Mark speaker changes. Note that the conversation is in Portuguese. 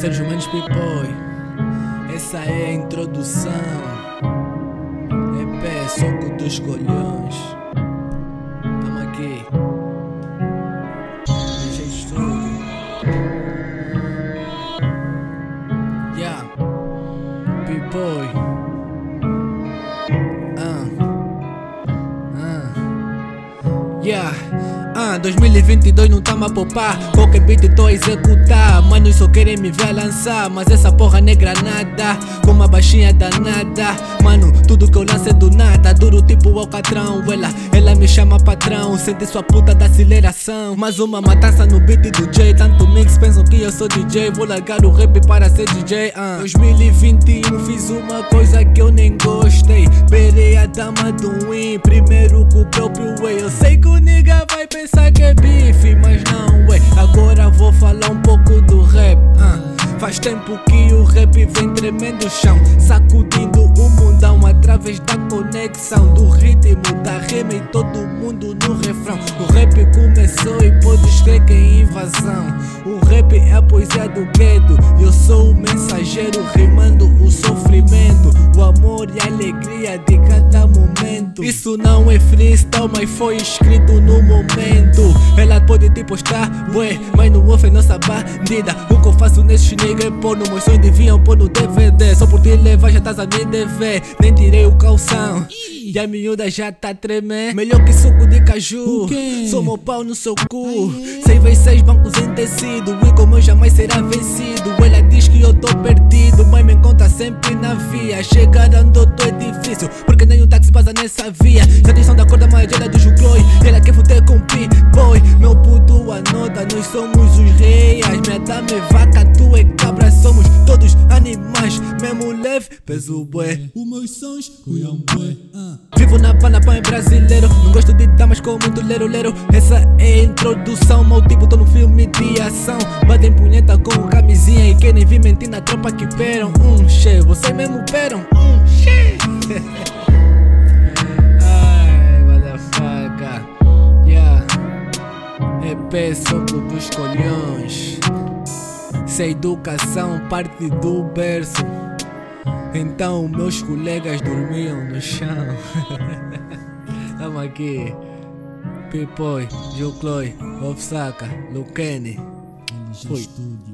Speaker 1: Sérgio Mendes Pipoy, essa é a introdução. EP, soco dos colhões. Tamo aqui. DJ Studio. Yeah, Pipoy. Ah, ah, yeah. Ah, 2022 não tá a popar Qualquer beat tô a executar. Manos só querem me ver lançar Mas essa porra negra nada Com uma baixinha danada. Mano, tudo que eu lanço é do nada. Duro tipo alcatrão Ela, ela me chama patrão. Sente sua puta da aceleração. Mais uma matança no beat do J. Tanto mix pensam que eu sou DJ Vou largar o rap para ser DJ ah. 2021 fiz uma coisa que eu nem gostei. Berei a dama do win. Primeiro com o próprio way. Eu sei que o nigga vai pensar que é bife, mas não é. Agora vou falar um pouco do rap. Uh. Faz tempo que o rap vem tremendo o chão, sacudindo o mundão através da conexão do ritmo da rima e todo mundo no refrão. O rap começou e podes crer que é invasão. O rap é a poesia do gueto, eu sou o mensageiro rimando o sofrimento, o amor e a alegria de. Isso não é freestyle, mas foi escrito no momento. Ela pode te postar, bué, mas não ouve nossa bandida. O que eu faço nesse nigga é pôr no meus sonhos deviam pôr no DVD. Só por te levar já estás a me dever. Nem tirei o calção. E a miúda já tá tremendo. Melhor que suco de caju. Sou meu pau no seu cu. Sei ver seis bancos em tecido. E como eu jamais será vencido. Ela diz que eu tô perdido. Mas me encontra sempre na via. Chegar onde eu tô é difícil. Passa nessa via. Se atenção da cor da magia do Jucloi. Ela quer fuder com P-Boy. Meu puto anota, nós somos os reis. Dama é vaca, tu é cabra. Somos todos animais. Mesmo leve, peso bué.
Speaker 2: Os meus sons, cuiam bué. Ah.
Speaker 1: Vivo na panapa é brasileiro Não gosto de damas com muito lero lero Essa é a introdução Meu tipo tô no filme de ação Batem punheta com camisinha E querem vir mentir na tropa que peram Um che, vocês mesmo peram Soco dos colhões Se a educação parte do berço então meus colegas dormiam no chão. Tamo aqui. Pipoy, Joe Chloe, Ofsaka, Lucene.
Speaker 2: LG
Speaker 1: Fui.